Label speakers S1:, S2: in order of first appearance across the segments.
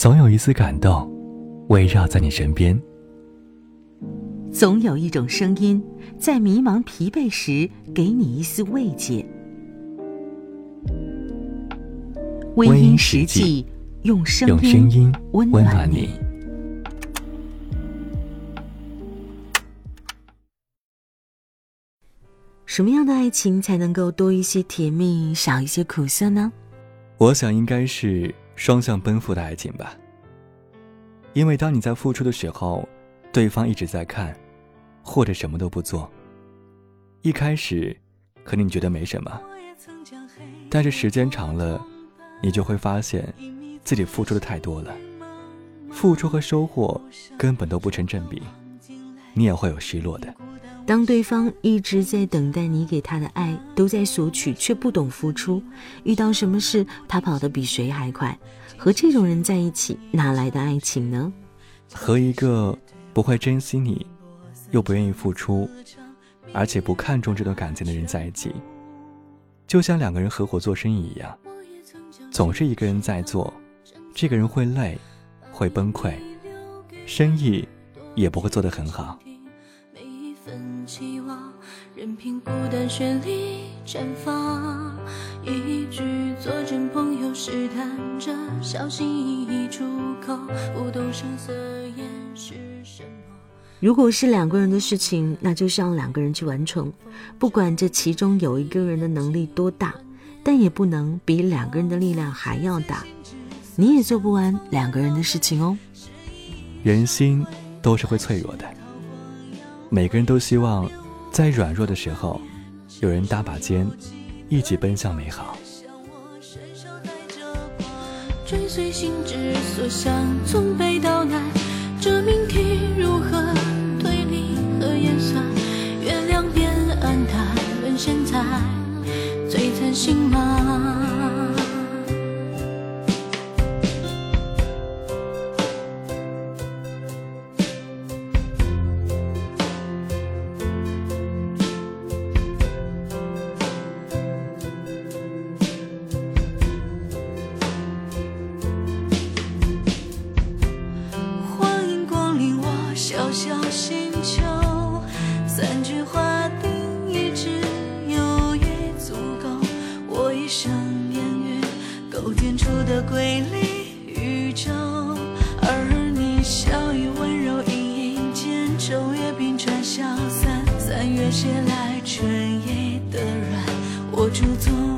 S1: 总有一丝感动围绕在你身边。
S2: 总有一种声音，在迷茫疲惫时给你一丝慰藉。微音实际用声音温暖你。什么样的爱情才能够多一些甜蜜，少一些苦涩呢？
S1: 我想应该是双向奔赴的爱情吧。因为当你在付出的时候。对方一直在看，或者什么都不做。一开始，可能你觉得没什么，但是时间长了，你就会发现，自己付出的太多了，付出和收获根本都不成正比，你也会有失落的。
S2: 当对方一直在等待你给他的爱，都在索取却不懂付出，遇到什么事他跑得比谁还快，和这种人在一起，哪来的爱情呢？
S1: 和一个。不会珍惜你，又不愿意付出，而且不看重这段感情的人在一起，就像两个人合伙做生意一样，总是一个人在做，这个人会累，会崩溃，生意也不会做得很好。任凭孤单绚丽绽放，一句作证朋友试探着小心翼翼出口，不动声色掩饰。
S2: 如果是两个人的事情，那就是让两个人去完成，不管这其中有一个人的能力多大，但也不能比两个人的力量还要大。你也做不完两个人的事情哦。
S1: 人心都是会脆弱的，每个人都希望。在软弱的时候，有人搭把肩，一起奔向美好。追随心之所向，从北到南，这命题如何小小星球，三句话定义只有也足够。我一生
S2: 年月构建出的瑰丽宇宙，而你笑语温柔隐隐间，昼夜冰川消散。三月携来春夜的软，我驻足。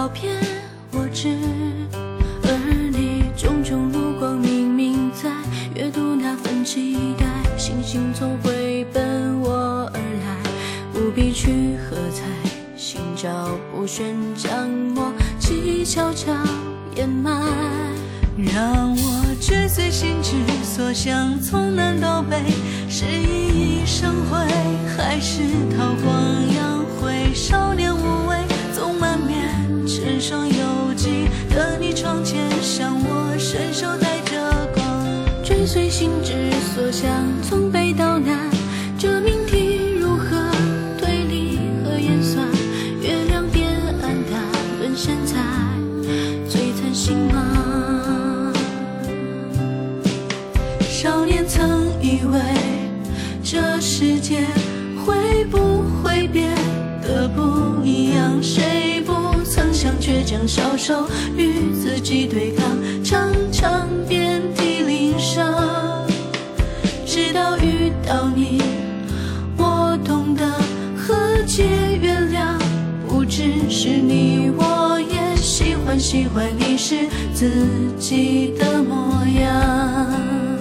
S2: 告别，我知，而你炯炯目光明明在阅读那份期待。星星总会奔我而来，不必去喝彩，心照不宣，将默契悄悄掩埋。让我追随心之所向，从南到北，是熠熠生辉，还是韬光养晦？少年无从北。到南，这命题如何推理和演算？月亮变暗淡，沦陷在璀璨星芒。少年曾以为这世界会不会变得不一样？谁不曾想倔强消瘦，与自己对抗，常常变是你，我也喜欢，喜欢你是自己的模样。